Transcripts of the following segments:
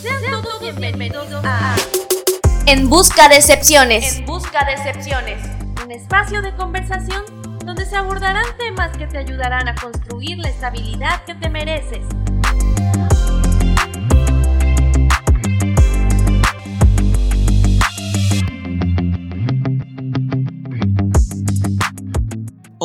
Sean todos bienvenidos a En busca de excepciones. En Busca de Excepciones, un espacio de conversación donde se abordarán temas que te ayudarán a construir la estabilidad que te mereces.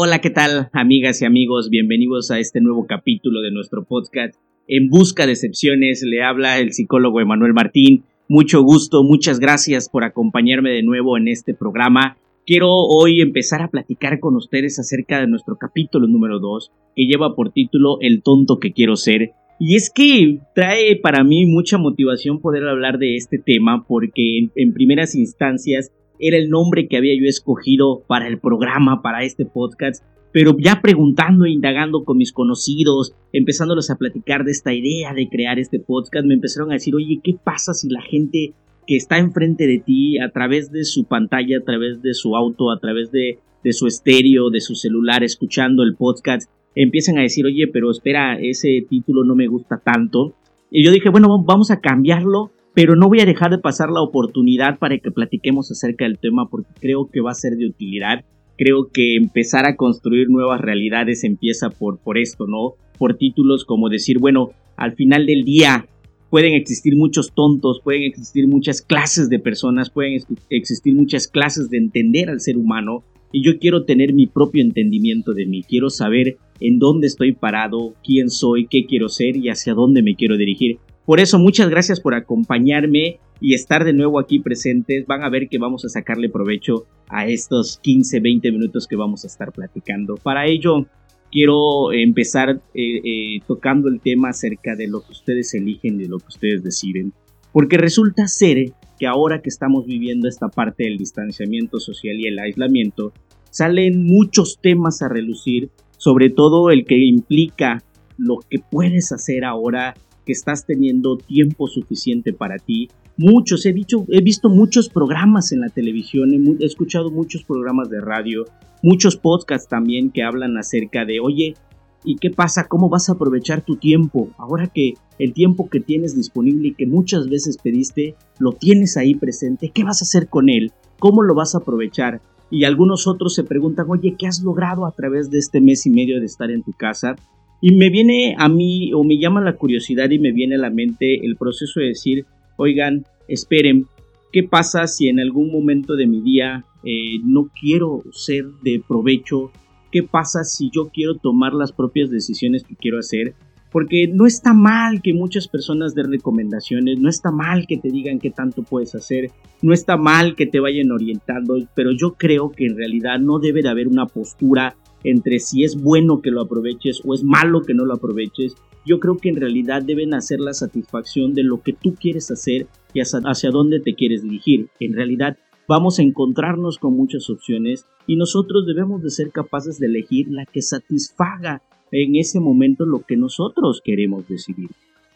Hola, ¿qué tal, amigas y amigos? Bienvenidos a este nuevo capítulo de nuestro podcast En Busca de Excepciones. Le habla el psicólogo Emanuel Martín. Mucho gusto, muchas gracias por acompañarme de nuevo en este programa. Quiero hoy empezar a platicar con ustedes acerca de nuestro capítulo número 2, que lleva por título El tonto que quiero ser. Y es que trae para mí mucha motivación poder hablar de este tema porque en, en primeras instancias era el nombre que había yo escogido para el programa, para este podcast, pero ya preguntando e indagando con mis conocidos, empezándolos a platicar de esta idea de crear este podcast, me empezaron a decir, oye, ¿qué pasa si la gente que está enfrente de ti, a través de su pantalla, a través de su auto, a través de, de su estéreo, de su celular, escuchando el podcast, empiezan a decir, oye, pero espera, ese título no me gusta tanto? Y yo dije, bueno, vamos a cambiarlo pero no voy a dejar de pasar la oportunidad para que platiquemos acerca del tema porque creo que va a ser de utilidad. Creo que empezar a construir nuevas realidades empieza por, por esto, ¿no? Por títulos como decir, bueno, al final del día pueden existir muchos tontos, pueden existir muchas clases de personas, pueden existir muchas clases de entender al ser humano y yo quiero tener mi propio entendimiento de mí, quiero saber en dónde estoy parado, quién soy, qué quiero ser y hacia dónde me quiero dirigir. Por eso, muchas gracias por acompañarme y estar de nuevo aquí presentes. Van a ver que vamos a sacarle provecho a estos 15, 20 minutos que vamos a estar platicando. Para ello, quiero empezar eh, eh, tocando el tema acerca de lo que ustedes eligen y lo que ustedes deciden. Porque resulta ser que ahora que estamos viviendo esta parte del distanciamiento social y el aislamiento, salen muchos temas a relucir, sobre todo el que implica lo que puedes hacer ahora que estás teniendo tiempo suficiente para ti. Muchos, he, dicho, he visto muchos programas en la televisión, he, he escuchado muchos programas de radio, muchos podcasts también que hablan acerca de, oye, ¿y qué pasa? ¿Cómo vas a aprovechar tu tiempo? Ahora que el tiempo que tienes disponible y que muchas veces pediste, lo tienes ahí presente, ¿qué vas a hacer con él? ¿Cómo lo vas a aprovechar? Y algunos otros se preguntan, oye, ¿qué has logrado a través de este mes y medio de estar en tu casa? Y me viene a mí, o me llama la curiosidad y me viene a la mente el proceso de decir, oigan, esperen, ¿qué pasa si en algún momento de mi día eh, no quiero ser de provecho? ¿Qué pasa si yo quiero tomar las propias decisiones que quiero hacer? Porque no está mal que muchas personas den recomendaciones, no está mal que te digan qué tanto puedes hacer, no está mal que te vayan orientando, pero yo creo que en realidad no debe de haber una postura entre si es bueno que lo aproveches o es malo que no lo aproveches. Yo creo que en realidad deben hacer la satisfacción de lo que tú quieres hacer y hacia, dónde te quieres dirigir. En realidad vamos a encontrarnos con muchas opciones y nosotros debemos de ser capaces de elegir la que satisfaga en ese momento lo que nosotros queremos decidir.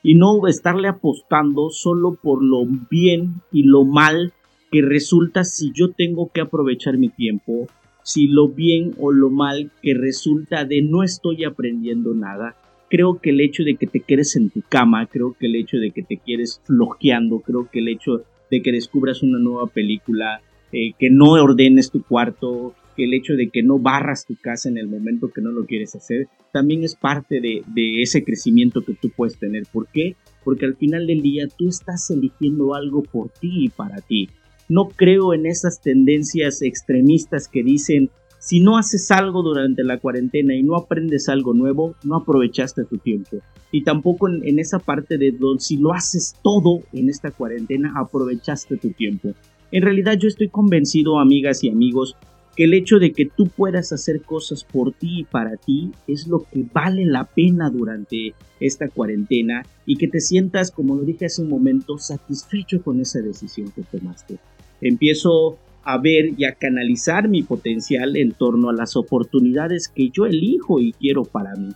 Y no estarle apostando solo por lo bien y lo mal que resulta si yo tengo que aprovechar mi tiempo si lo bien o lo mal que resulta de no estoy aprendiendo nada. Creo que el hecho de que te quedes en tu cama, creo que el hecho de que te quieres flojeando, creo que el hecho de que descubras una nueva película, eh, que no ordenes tu cuarto, que el hecho de que no barras tu casa en el momento que no lo quieres hacer, también es parte de, de ese crecimiento que tú puedes tener. ¿Por qué? Porque al final del día tú estás eligiendo algo por ti y para ti. No creo en esas tendencias extremistas que dicen, si no haces algo durante la cuarentena y no aprendes algo nuevo, no aprovechaste tu tiempo. Y tampoco en, esa parte de si lo haces todo en esta cuarentena, aprovechaste tu tiempo. En realidad yo estoy convencido, amigas y amigos, que el hecho de que tú puedas hacer cosas por ti y para ti es lo que vale la pena durante esta cuarentena y que te sientas, como lo dije hace un momento, satisfecho con esa decisión que tomaste empiezo a ver y a canalizar mi potencial en torno a las oportunidades que yo elijo y quiero para mí.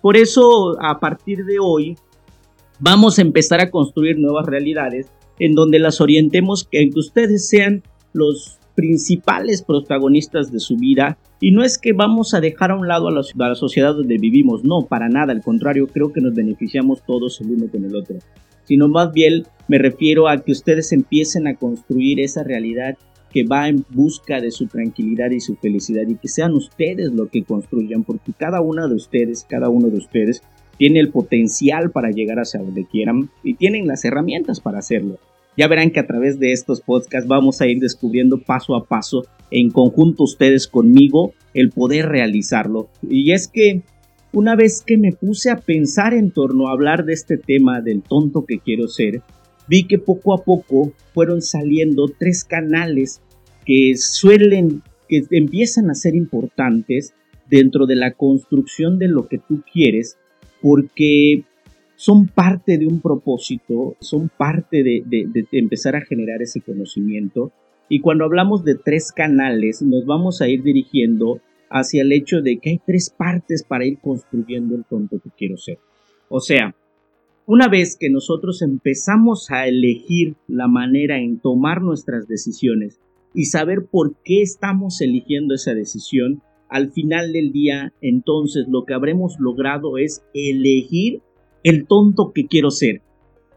Por eso, a partir de hoy, vamos a empezar a construir nuevas realidades en donde las orientemos en que ustedes sean los principales protagonistas de su vida y no es que vamos a dejar a un lado a la, a la sociedad donde vivimos, no, para nada, al contrario, creo que nos beneficiamos todos el uno con el otro. Sino más bien me refiero a que ustedes empiecen a construir esa realidad que va en busca de su tranquilidad y su felicidad y que sean ustedes lo que construyan, porque cada una de ustedes, cada uno de ustedes tiene el potencial para llegar hacia donde quieran y tienen las herramientas para hacerlo. Ya verán que a través de estos podcasts vamos a ir descubriendo paso a paso, en conjunto ustedes conmigo, el poder realizarlo. Y es que una vez que me puse a pensar en torno a hablar de este tema del tonto que quiero ser, vi que poco a poco fueron saliendo tres canales que suelen, que empiezan a ser importantes dentro de la construcción de lo que tú quieres, porque son parte de un propósito, son parte de, empezar a generar ese conocimiento. Y cuando hablamos de tres canales, nos vamos a ir dirigiendo hacia el hecho de que hay tres partes para ir construyendo el tonto que quiero ser. O sea, una vez que nosotros empezamos a elegir la manera en tomar nuestras decisiones y saber por qué estamos eligiendo esa decisión, al final del día, entonces lo que habremos logrado es elegir el tonto que quiero ser.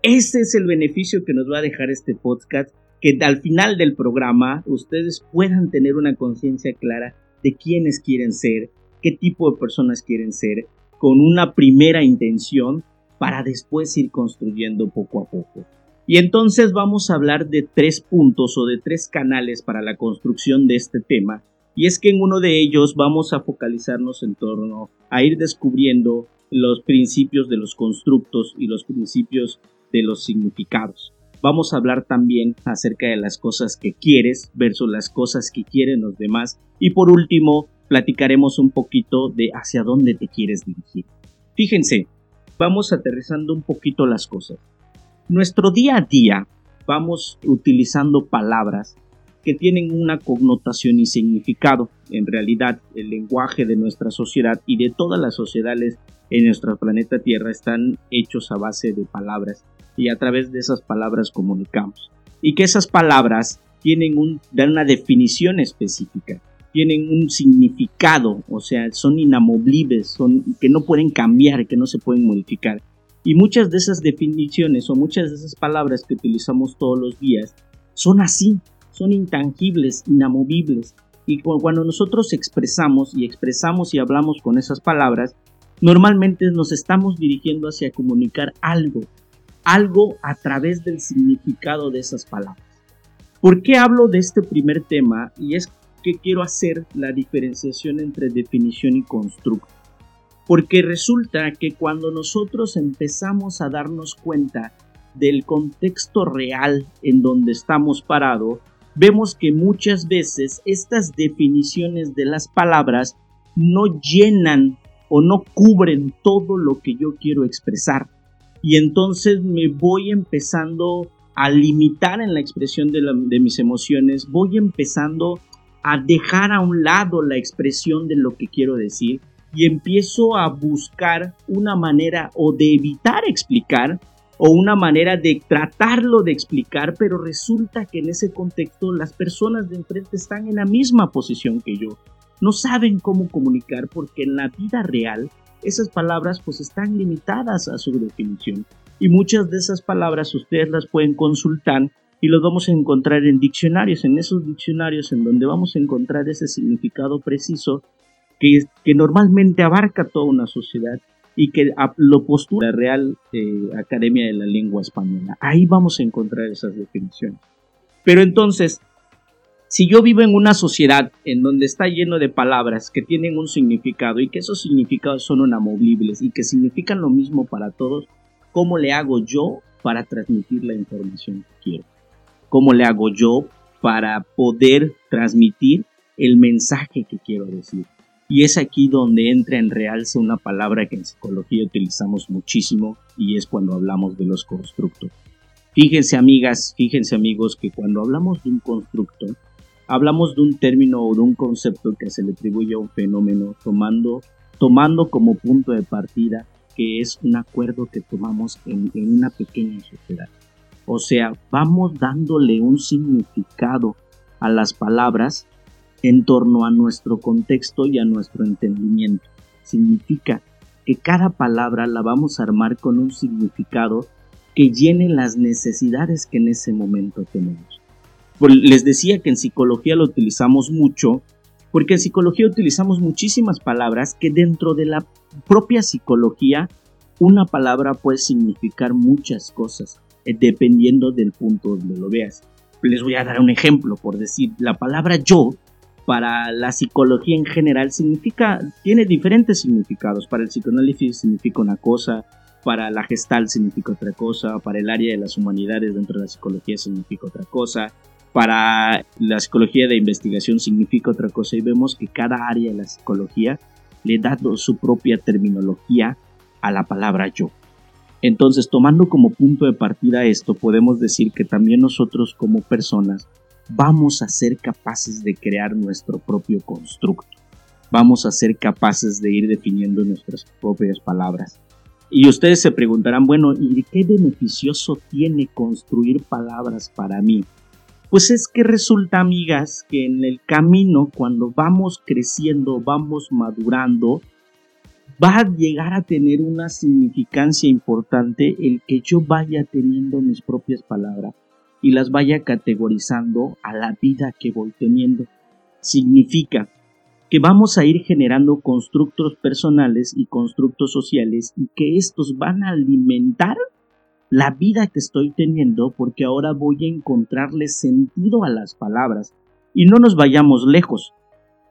Ese es el beneficio que nos va a dejar este podcast, que al final del programa ustedes puedan tener una conciencia clara de quiénes quieren ser, qué tipo de personas quieren ser, con una primera intención para después ir construyendo poco a poco. Y entonces vamos a hablar de tres puntos o de tres canales para la construcción de este tema. Y es que en uno de ellos vamos a focalizarnos en torno a ir descubriendo los principios de los constructos y los principios de los significados. Vamos a hablar también acerca de las cosas que quieres versus las cosas que quieren los demás. Y por último, platicaremos un poquito de hacia dónde te quieres dirigir. Fíjense, vamos aterrizando un poquito las cosas. Nuestro día a día vamos utilizando palabras que tienen una connotación y significado. En realidad, el lenguaje de nuestra sociedad y de todas las sociedades en nuestro planeta Tierra están hechos a base de palabras y a través de esas palabras comunicamos. Y que esas palabras tienen un, dan una definición específica, tienen un significado, o sea, son inamovibles, son que no pueden cambiar, que no se pueden modificar. Y muchas de esas definiciones o muchas de esas palabras que utilizamos todos los días son así, son intangibles, inamovibles. Y cuando nosotros expresamos y expresamos y hablamos con esas palabras, normalmente nos estamos dirigiendo hacia comunicar algo, algo a través del significado de esas palabras. ¿Por qué hablo de este primer tema? Y es que quiero hacer la diferenciación entre definición y constructo. Porque resulta que cuando nosotros empezamos a darnos cuenta del contexto real en donde estamos parados, vemos que muchas veces estas definiciones de las palabras no llenan o no cubren todo lo que yo quiero expresar. Y entonces me voy empezando a limitar en la expresión de, mis emociones, voy empezando a dejar a un lado la expresión de lo que quiero decir y empiezo a buscar una manera o de evitar explicar o una manera de tratarlo de explicar, pero resulta que en ese contexto las personas de enfrente están en la misma posición que yo. No saben cómo comunicar porque en la vida real esas palabras pues están limitadas a su definición. Y muchas de esas palabras ustedes las pueden consultar y los vamos a encontrar en diccionarios, en esos diccionarios en donde vamos a encontrar ese significado preciso que, normalmente abarca toda una sociedad y que lo postula la Real eh, Academia de la Lengua Española. Ahí vamos a encontrar esas definiciones. Pero entonces, si yo vivo en una sociedad en donde está lleno de palabras que tienen un significado y que esos significados son inamovibles y que significan lo mismo para todos, ¿cómo le hago yo para transmitir la información que quiero? ¿Cómo le hago yo para poder transmitir el mensaje que quiero decir? Y es aquí donde entra en realce una palabra que en psicología utilizamos muchísimo y es cuando hablamos de los constructos. Fíjense amigas, fíjense amigos que cuando hablamos de un constructo, hablamos de un término o de un concepto que se le atribuye a un fenómeno tomando, tomando como punto de partida que es un acuerdo que tomamos en, en una pequeña sociedad. O sea, vamos dándole un significado a las palabras en torno a nuestro contexto y a nuestro entendimiento. Significa que cada palabra la vamos a armar con un significado que llene las necesidades que en ese momento tenemos. Les decía que en psicología lo utilizamos mucho, porque en psicología utilizamos muchísimas palabras que dentro de la propia psicología una palabra puede significar muchas cosas, eh, dependiendo del punto donde lo veas. Les voy a dar un ejemplo, por decir, la palabra yo para la psicología en general significa, tiene diferentes significados. Para el psicoanálisis significa una cosa, para la gestal significa otra cosa, para el área de las humanidades dentro de la psicología significa otra cosa, para la psicología de investigación significa otra cosa y vemos que cada área de la psicología le da su propia terminología a la palabra yo. Entonces, tomando como punto de partida esto, podemos decir que también nosotros como personas vamos a ser capaces de crear nuestro propio constructo. Vamos a ser capaces de ir definiendo nuestras propias palabras. Y ustedes se preguntarán, bueno, ¿y qué beneficioso tiene construir palabras para mí? Pues es que resulta, amigas, que en el camino, cuando vamos creciendo, vamos madurando, va a llegar a tener una significancia importante el que yo vaya teniendo mis propias palabras y las vaya categorizando a la vida que voy teniendo. Significa que vamos a ir generando constructos personales y constructos sociales y que estos van a alimentar la vida que estoy teniendo porque ahora voy a encontrarle sentido a las palabras. Y no nos vayamos lejos.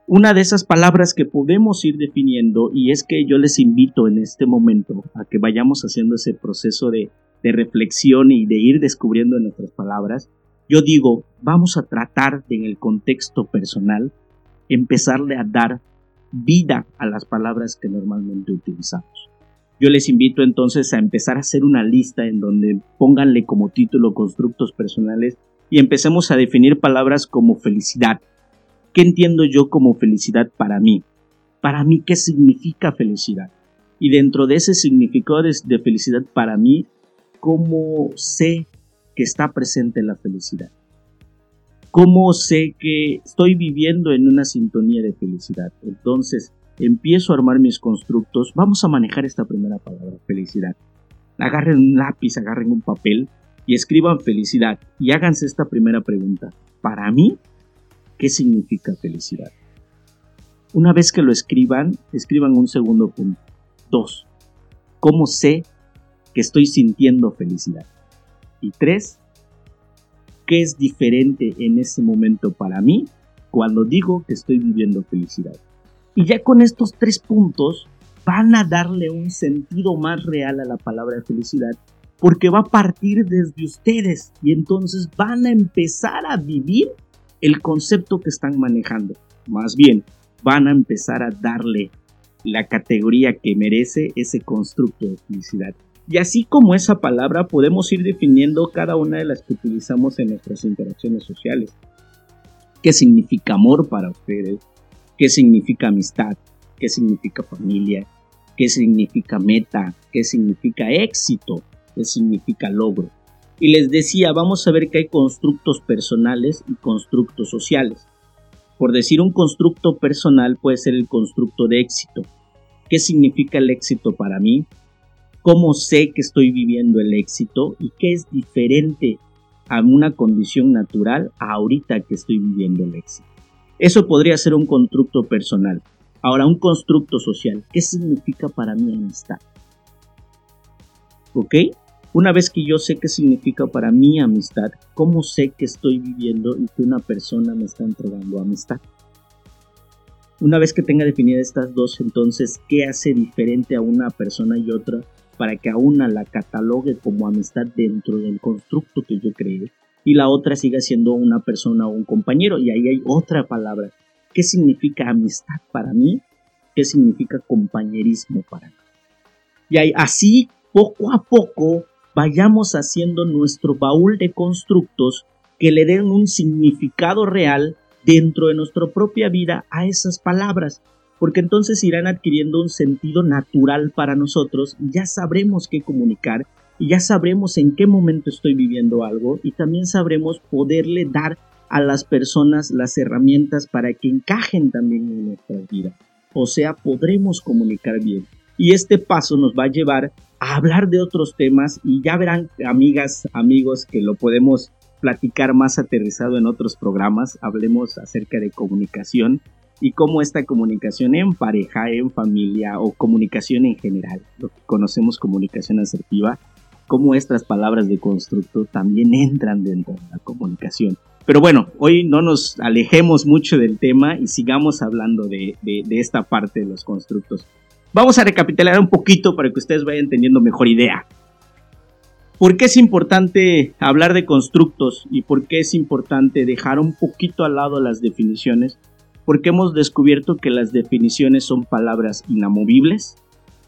Una de esas palabras que podemos ir definiendo y es que yo les invito en este momento a que vayamos haciendo ese proceso de, reflexión y de ir descubriendo nuestras palabras. Yo digo, vamos a tratar de, en el contexto personal empezarle a dar vida a las palabras que normalmente utilizamos. Yo les invito entonces a empezar a hacer una lista en donde pónganle como título constructos personales y empecemos a definir palabras como felicidad. ¿Qué entiendo yo como felicidad para mí? Para mí, ¿qué significa felicidad? Y dentro de ese significado de felicidad para mí, ¿cómo sé que está presente la felicidad? ¿Cómo sé que estoy viviendo en una sintonía de felicidad? Entonces, empiezo a armar mis constructos, vamos a manejar esta primera palabra, felicidad. Agarren un lápiz, agarren un papel y escriban felicidad y háganse esta primera pregunta. Para mí, ¿qué significa felicidad? Una vez que lo escriban, escriban un segundo punto. Dos, ¿cómo sé que estoy sintiendo felicidad? Y tres, ¿qué es diferente en ese momento para mí cuando digo que estoy viviendo felicidad? Y ya con estos tres puntos van a darle un sentido más real a la palabra felicidad porque va a partir desde ustedes y entonces van a empezar a vivir el concepto que están manejando. Más bien, van a empezar a darle la categoría que merece ese constructo de felicidad. Y así como esa palabra podemos ir definiendo cada una de las que utilizamos en nuestras interacciones sociales. ¿Qué significa amor para ustedes? Qué significa amistad, qué significa familia, qué significa meta, qué significa éxito, qué significa logro. Y les decía, vamos a ver que hay constructos personales y constructos sociales. Por decir un constructo personal puede ser el constructo de éxito. ¿Qué significa el éxito para mí? ¿Cómo sé que estoy viviendo el éxito? ¿Y qué es diferente a una condición natural ahorita que estoy viviendo el éxito? Eso podría ser un constructo personal. Ahora, un constructo social. ¿Qué significa para mí amistad? ¿Ok? Una vez que yo sé qué significa para mí amistad, ¿cómo sé que estoy viviendo y que una persona me está entregando amistad? Una vez que tenga definidas estas dos, entonces, ¿qué hace diferente a una persona y otra para que a una la catalogue como amistad dentro del constructo que yo creé? Y la otra siga siendo una persona o un compañero. Y ahí hay otra palabra. ¿Qué significa amistad para mí? ¿Qué significa compañerismo para mí? Y ahí, así, poco a poco, vayamos haciendo nuestro baúl de constructos que le den un significado real dentro de nuestra propia vida a esas palabras, porque entonces irán adquiriendo un sentido natural para nosotros y ya sabremos qué comunicar y ya sabremos en qué momento estoy viviendo algo y también sabremos poderle dar a las personas las herramientas para que encajen también en nuestra vida. O sea, podremos comunicar bien. Y este paso nos va a llevar a hablar de otros temas y ya verán, amigas, amigos, que lo podemos platicar más aterrizado en otros programas. Hablemos acerca de comunicación y cómo esta comunicación en pareja, en familia o comunicación en general, lo que conocemos comunicación asertiva, cómo estas palabras de constructo también entran dentro de la comunicación. Pero bueno, hoy no nos alejemos mucho del tema y sigamos hablando de, esta parte de los constructos. Vamos a recapitular un poquito para que ustedes vayan teniendo mejor idea. ¿Por qué es importante hablar de constructos y por qué es importante dejar un poquito al lado las definiciones? Porque hemos descubierto que las definiciones son palabras inamovibles,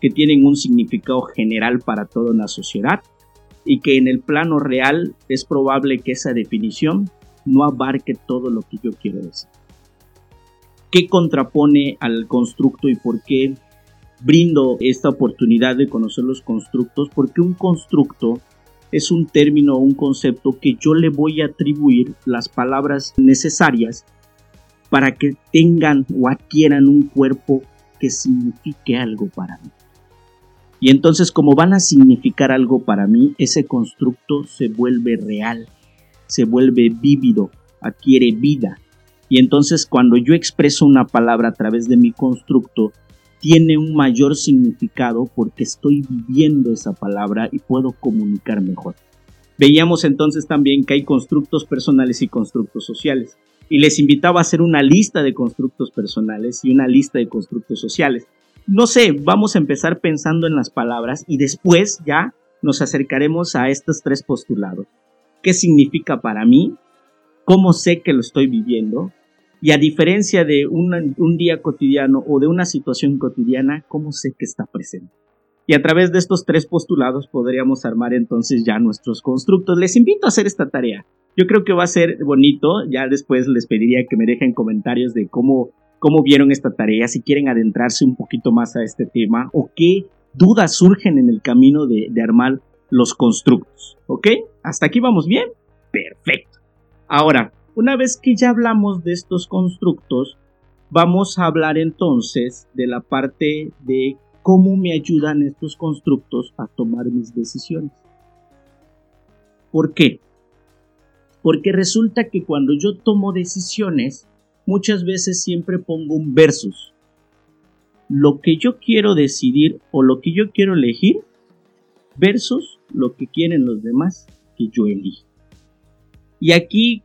que tienen un significado general para toda una sociedad y que en el plano real es probable que esa definición no abarque todo lo que yo quiero decir. ¿Qué contrapone al constructo y por qué brindo esta oportunidad de conocer los constructos? Porque un constructo es un término o un concepto que yo le voy a atribuir las palabras necesarias para que tengan o adquieran un cuerpo que signifique algo para mí. Y entonces como van a significar algo para mí, ese constructo se vuelve real, se vuelve vívido, adquiere vida. Y entonces cuando yo expreso una palabra a través de mi constructo, tiene un mayor significado porque estoy viviendo esa palabra y puedo comunicar mejor. Veíamos entonces también que hay constructos personales y constructos sociales. Y les invitaba a hacer una lista de constructos personales y una lista de constructos sociales. No sé, vamos a empezar pensando en las palabras y después ya nos acercaremos a estos tres postulados qué significa para mí, cómo sé que lo estoy viviendo y a diferencia de un día cotidiano o de una situación cotidiana, cómo sé que está presente. Y a través de estos tres postulados podríamos armar entonces ya nuestros constructos. Les invito a hacer esta tarea. Yo creo que va a ser bonito. Ya después les pediría que me dejen comentarios de cómo, cómo vieron esta tarea, si quieren adentrarse un poquito más a este tema o qué dudas surgen en el camino de, armar los constructos. ¿Ok? ¿Hasta aquí vamos bien? Perfecto. Ahora, una vez que ya hablamos de estos constructos, vamos a hablar entonces de la parte de cómo me ayudan estos constructos a tomar mis decisiones. ¿Por qué? Porque resulta que cuando yo tomo decisiones, muchas veces siempre pongo un versus. Lo que yo quiero decidir o lo que yo quiero elegir versus lo que quieren los demás que yo elijo. Y aquí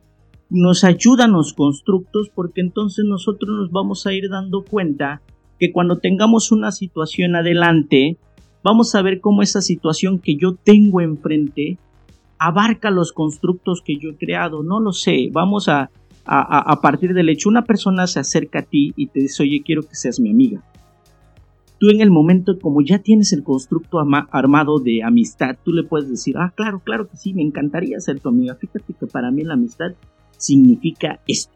nos ayudan los constructos porque entonces nosotros nos vamos a ir dando cuenta que cuando tengamos una situación adelante, vamos a ver cómo esa situación que yo tengo enfrente abarca los constructos que yo he creado. No lo sé, vamos a, a, partir del hecho, una persona se acerca a ti y te dice, oye, quiero que seas mi amiga tú en el momento, como ya tienes el constructo armado de amistad, tú le puedes decir, ah, claro, claro que sí, me encantaría ser tu amiga. Fíjate que para mí la amistad significa esto.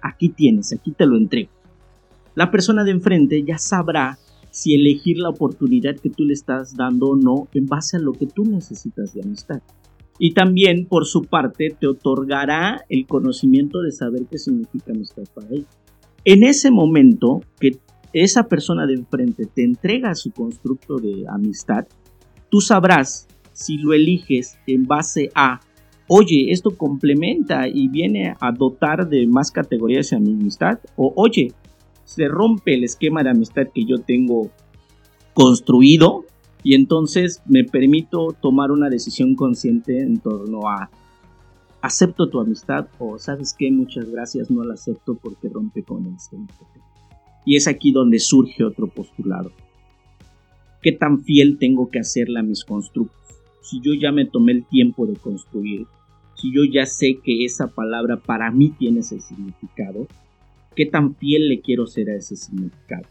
Aquí tienes, aquí te lo entrego. La persona de enfrente ya sabrá si elegir la oportunidad que tú le estás dando o no en base a lo que tú necesitas de amistad. Y también, por su parte, te otorgará el conocimiento de saber qué significa amistad para él. En ese momento que esa persona de enfrente te entrega su constructo de amistad, tú sabrás si lo eliges en base a, oye, esto complementa y viene a dotar de más categorías a mi amistad, o oye, se rompe el esquema de amistad que yo tengo construido y entonces me permito tomar una decisión consciente en torno a acepto tu amistad o sabes que muchas gracias no la acepto porque rompe con el esquema. Y es aquí donde surge otro postulado. ¿Qué tan fiel tengo que hacerle a mis constructos? Si yo ya me tomé el tiempo de construir, si yo ya sé que esa palabra para mí tiene ese significado, ¿qué tan fiel le quiero ser a ese significado?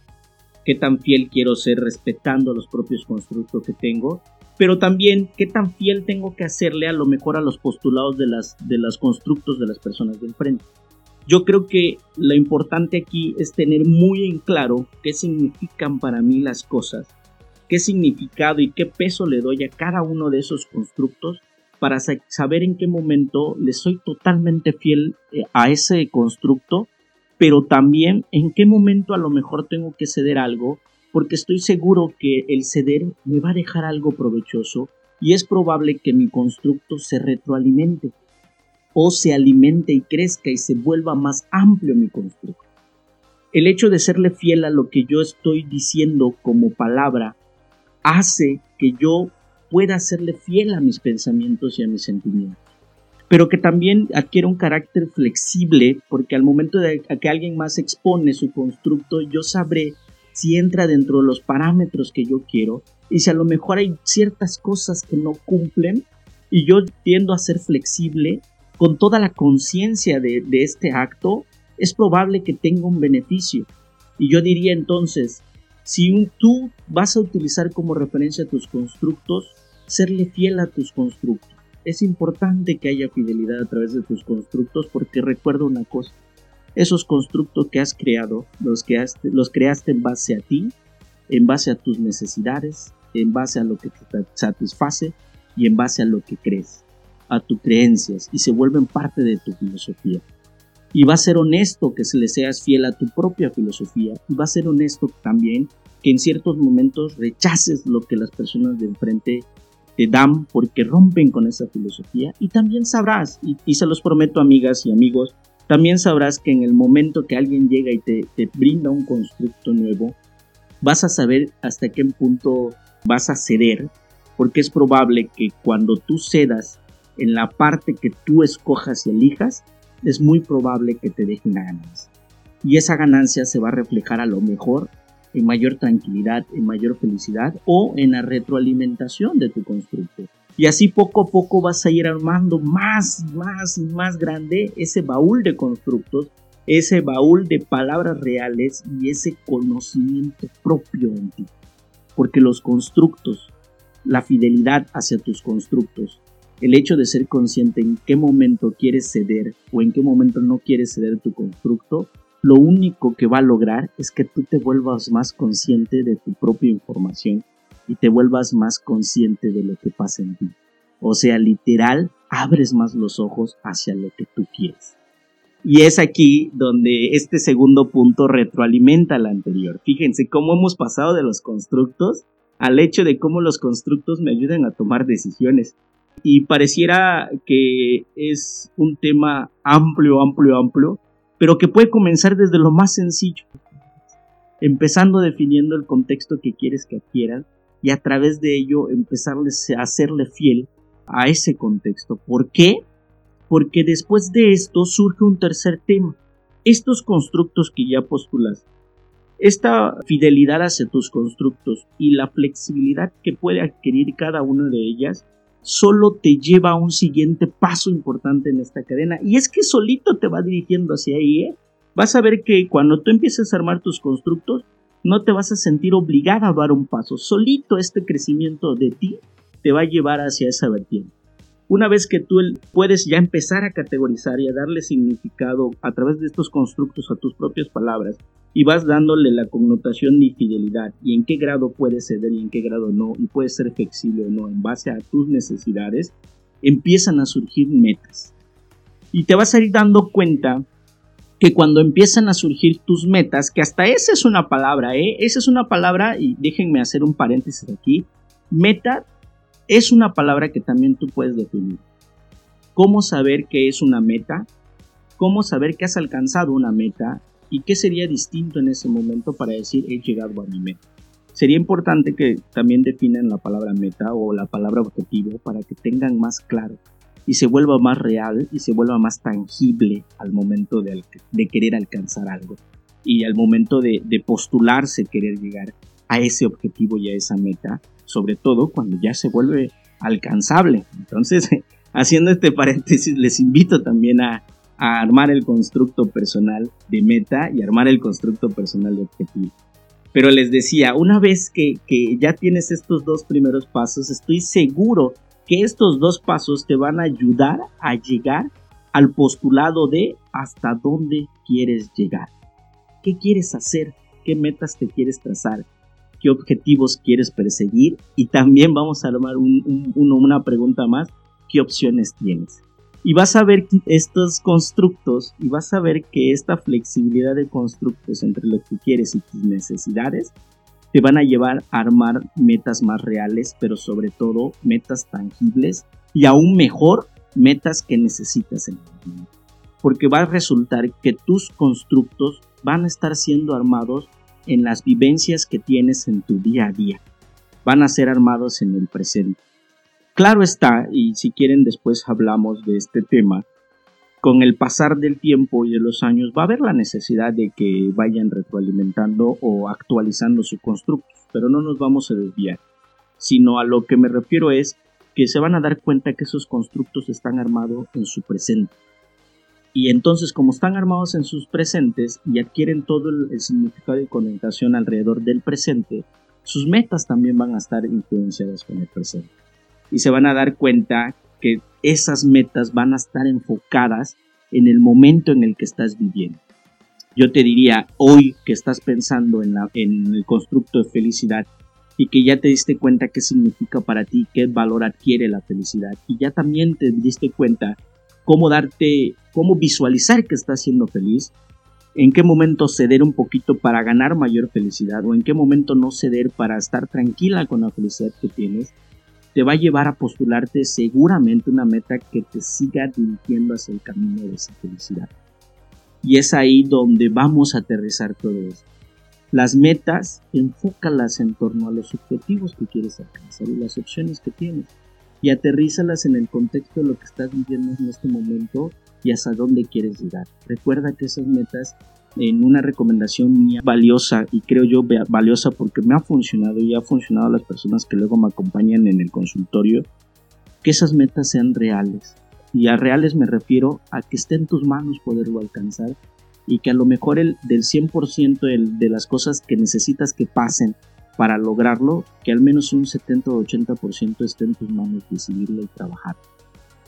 ¿Qué tan fiel quiero ser respetando los propios constructos que tengo? Pero también, ¿qué tan fiel tengo que hacerle a lo mejor a los postulados de las, de los constructos de las personas del frente? Yo creo que lo importante aquí es tener muy en claro qué significan para mí las cosas, qué significado y qué peso le doy a cada uno de esos constructos para saber en qué momento le soy totalmente fiel eh, a ese constructo, pero también en qué momento a lo mejor tengo que ceder algo porque estoy seguro que el ceder me va a dejar algo provechoso y es probable que mi constructo se retroalimente o se alimente y crezca y se vuelva más amplio mi constructo. El hecho de serle fiel a lo que yo estoy diciendo como palabra hace que yo pueda serle fiel a mis pensamientos y a mis sentimientos. Pero que también adquiere un carácter flexible porque al momento de que alguien más expone su constructo, yo sabré si entra dentro de los parámetros que yo quiero y si a lo mejor hay ciertas cosas que no cumplen y yo tiendo a ser flexible con toda la conciencia de, de, este acto, es probable que tenga un beneficio. Y yo diría entonces, si tú vas a utilizar como referencia tus constructos, serle fiel a tus constructos. Es importante que haya fidelidad a través de tus constructos porque recuerda una cosa, esos constructos que has creado, los, que los creaste en base a ti, en base a tus necesidades, en base a lo que te satisface y en base a lo que crees, a tus creencias y se vuelven parte de tu filosofía. Y va a ser honesto que se le seas fiel a tu propia filosofía y va a ser honesto también que en ciertos momentos rechaces lo que las personas de enfrente te dan porque rompen con esa filosofía y también sabrás, y, se los prometo amigas y amigos, también sabrás que en el momento que alguien llega y te, te brinda un constructo nuevo, vas a saber hasta qué punto vas a ceder, porque es probable que cuando tú cedas en la parte que tú escojas y elijas, es muy probable que te dejen ganancia. Y esa ganancia se va a reflejar a lo mejor en mayor tranquilidad, en mayor felicidad o en la retroalimentación de tu constructo. Y así poco a poco vas a ir armando más, más y más grande ese baúl de constructos, ese baúl de palabras reales y ese conocimiento propio en ti. Porque los constructos, la fidelidad hacia tus constructos, el hecho de ser consciente en qué momento quieres ceder o en qué momento no quieres ceder tu constructo, lo único que va a lograr es que tú te vuelvas más consciente de tu propia información y te vuelvas más consciente de lo que pasa en ti. O sea, literal, abres más los ojos hacia lo que tú quieres. Y es aquí donde este segundo punto retroalimenta al anterior. Fíjense cómo hemos pasado de los constructos al hecho de cómo los constructos me ayudan a tomar decisiones. Y pareciera que es un tema amplio, amplio, amplio, pero que puede comenzar desde lo más sencillo, empezando definiendo el contexto que quieres que adquieran y a través de ello empezarles a hacerle fiel a ese contexto. ¿Por qué? Porque después de esto surge un tercer tema. Estos constructos que ya postulas, esta fidelidad hacia tus constructos y la flexibilidad que puede adquirir cada una de ellas solo te lleva a un siguiente paso importante en esta cadena. Y es que solito te va dirigiendo hacia ahí, ¿eh? Vas a ver que cuando tú empieces a armar tus constructos, no te vas a sentir obligada a dar un paso. Solito este crecimiento de ti te va a llevar hacia esa vertiente. Una vez que tú puedes ya empezar a categorizar y a darle significado a través de estos constructos a tus propias palabras y vas dándole la connotación de fidelidad y en qué grado puedes ceder y en qué grado no y puedes ser flexible o no en base a tus necesidades, empiezan a surgir metas. Y te vas a ir dando cuenta que cuando empiezan a surgir tus metas, que hasta esa es una palabra, ¿eh? Esa es una palabra, y déjenme hacer un paréntesis aquí, meta es una palabra que también tú puedes definir. ¿Cómo saber qué es una meta? ¿Cómo saber que has alcanzado una meta? ¿Y qué sería distinto en ese momento para decir he llegado a mi meta? Sería importante que también definan la palabra meta o la palabra objetivo para que tengan más claro y se vuelva más real y se vuelva más tangible al momento de, querer alcanzar algo y al momento de postularse querer llegar a ese objetivo y a esa meta sobre todo cuando ya se vuelve alcanzable. Entonces, haciendo este paréntesis, les invito también a, armar el constructo personal de meta y armar el constructo personal de objetivo. Pero les decía, una vez que, que ya tienes estos dos primeros pasos, estoy seguro que estos dos pasos te van a ayudar a llegar al postulado de hasta dónde quieres llegar. ¿Qué quieres hacer? ¿Qué metas te quieres trazar? qué objetivos quieres perseguir y también vamos a armar una pregunta más, qué opciones tienes. Y vas a ver estos constructos y vas a ver que esta flexibilidad de constructos entre lo que quieres y tus necesidades te van a llevar a armar metas más reales, pero sobre todo metas tangibles y aún mejor, metas que necesitas en el momento. Porque va a resultar que tus constructos van a estar siendo armados en las vivencias que tienes en tu día a día. Van a ser armados en el presente. Claro está, y si quieren después hablamos de este tema, con el pasar del tiempo y de los años va a haber la necesidad de que vayan retroalimentando o actualizando su constructo, pero no nos vamos a desviar, sino a lo que me refiero es que se van a dar cuenta que esos constructos están armados en su presente. Y entonces como están armados en sus presentes y adquieren todo el, significado de connotación alrededor del presente, sus metas también van a estar influenciadas con el presente. Y se van a dar cuenta que esas metas van a estar enfocadas en el momento en el que estás viviendo. Yo te diría, hoy que estás pensando en, en el constructo de felicidad y que ya te diste cuenta qué significa para ti, qué valor adquiere la felicidad y ya también te diste cuenta cómo darte, cómo visualizar que estás siendo feliz, en qué momento ceder un poquito para ganar mayor felicidad o en qué momento no ceder para estar tranquila con la felicidad que tienes, te va a llevar a postularte seguramente una meta que te siga dirigiendo hacia el camino de esa felicidad. Y es ahí donde vamos a aterrizar todo esto. Las metas, enfócalas en torno a los objetivos que quieres alcanzar y las opciones que tienes. Y aterrízalas en el contexto de lo que estás viviendo en este momento y hasta dónde quieres llegar. Recuerda que esas metas en una recomendación mía valiosa y creo yo valiosa porque me ha funcionado y ha funcionado a las personas que luego me acompañan en el consultorio, que esas metas sean reales. Y a reales me refiero a que esté en tus manos poderlo alcanzar y que a lo mejor el del 100% de las cosas que necesitas que pasen para lograrlo, que al menos un 70 o 80% esté en tus manos decidirlo y trabajar.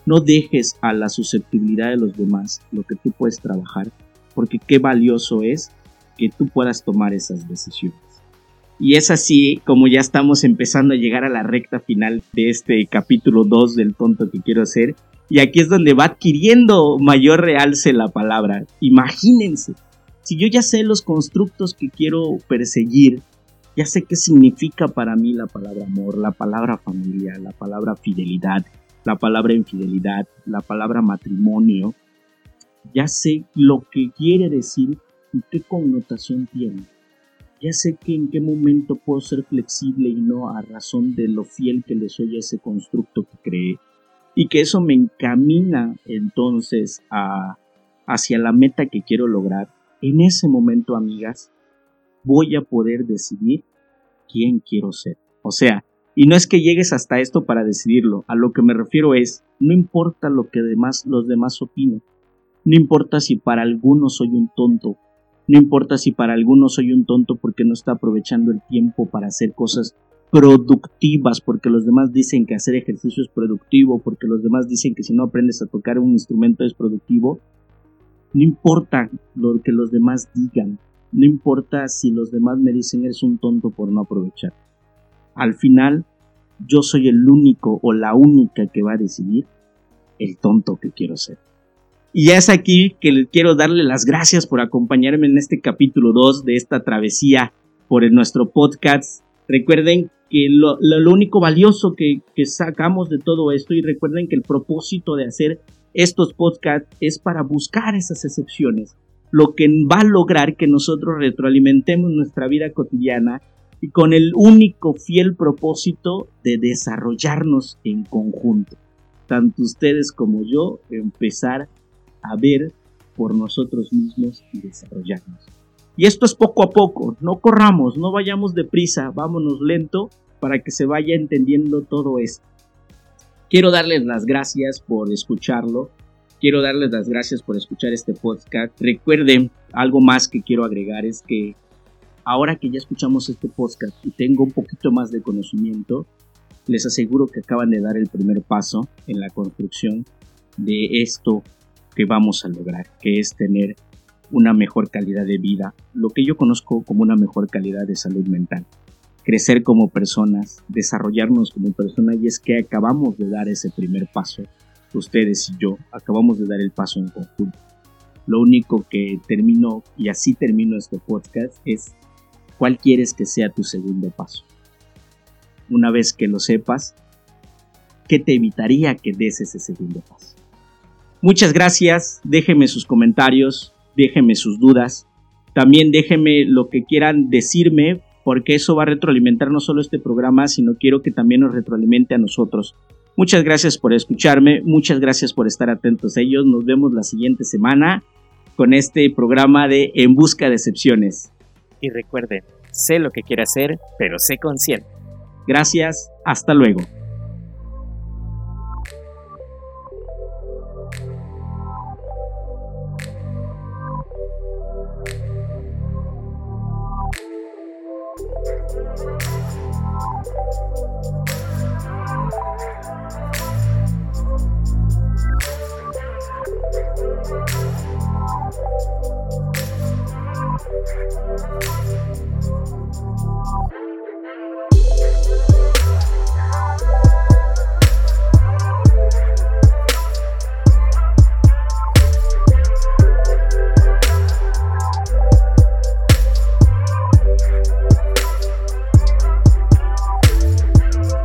No dejes a la susceptibilidad de los demás lo que tú puedes trabajar porque qué valioso es que tú puedas tomar esas decisiones. Y es así como ya estamos empezando a llegar a la recta final de este capítulo 2 del tonto que quiero ser. Y aquí es donde va adquiriendo mayor realce la palabra. Imagínense, si yo ya sé los constructos que quiero perseguir, ya sé qué significa para mí la palabra amor, la palabra familia, la palabra fidelidad, la palabra infidelidad, la palabra matrimonio, ya sé lo que quiere decir y qué connotación tiene. Ya sé que en qué momento puedo ser flexible y no a razón de lo fiel que le soy a ese constructo que creé. Y que eso me encamina entonces a, hacia la meta que quiero lograr. En ese momento, amigas, voy a poder decidir quién quiero ser. O sea, y no es que llegues hasta esto para decidirlo, a lo que me refiero es, no importa lo que demás, los demás opinen, no importa si para algunos soy un tonto, no importa si para algunos soy un tonto porque no está aprovechando el tiempo para hacer cosas productivas, porque los demás dicen que hacer ejercicio es productivo, porque los demás dicen que si no aprendes a tocar un instrumento es productivo. No importa lo que los demás digan, no importa si los demás me dicen eres un tonto por no aprovechar. Al final, yo soy el único o la única que va a decidir el tonto que quiero ser. Y es aquí que quiero darle las gracias por acompañarme en este capítulo 2 de esta travesía por nuestro podcast. Recuerden que lo, único valioso que, que, sacamos de todo esto y recuerden que el propósito de hacer estos podcasts es para buscar esas excepciones, lo que va a lograr que nosotros retroalimentemos nuestra vida cotidiana y con el único fiel propósito de desarrollarnos en conjunto. Tanto ustedes como yo empezar a ver por nosotros mismos y desarrollarnos. Y esto es poco a poco, no corramos, no vayamos deprisa, vámonos lento para que se vaya entendiendo todo esto. Quiero darles las gracias por escucharlo, quiero darles las gracias por escuchar este podcast. Recuerden, algo más que quiero agregar es que ahora que ya escuchamos este podcast y tengo un poquito más de conocimiento, les aseguro que acaban de dar el primer paso en la construcción de esto que vamos a lograr, que es tener una mejor calidad de vida, lo que yo conozco como una mejor calidad de salud mental, crecer como personas, desarrollarnos como personas y es que acabamos de dar ese primer paso, ustedes y yo, acabamos de dar el paso en conjunto. Lo único que termino, y así termino este podcast, es ¿cuál quieres que sea tu segundo paso? Una vez que lo sepas, ¿qué te evitaría que des ese segundo paso? Muchas gracias, déjenme sus comentarios, déjenme sus dudas, también déjenme lo que quieran decirme, porque eso va a retroalimentar no solo este programa, sino quiero que también nos retroalimente a nosotros. Muchas gracias por escucharme, muchas gracias por estar atentos a ellos. Nos vemos la siguiente semana con este programa de En Busca de Excepciones. Y recuerden, sé lo que quiero hacer, pero sé consciente. Gracias, hasta luego.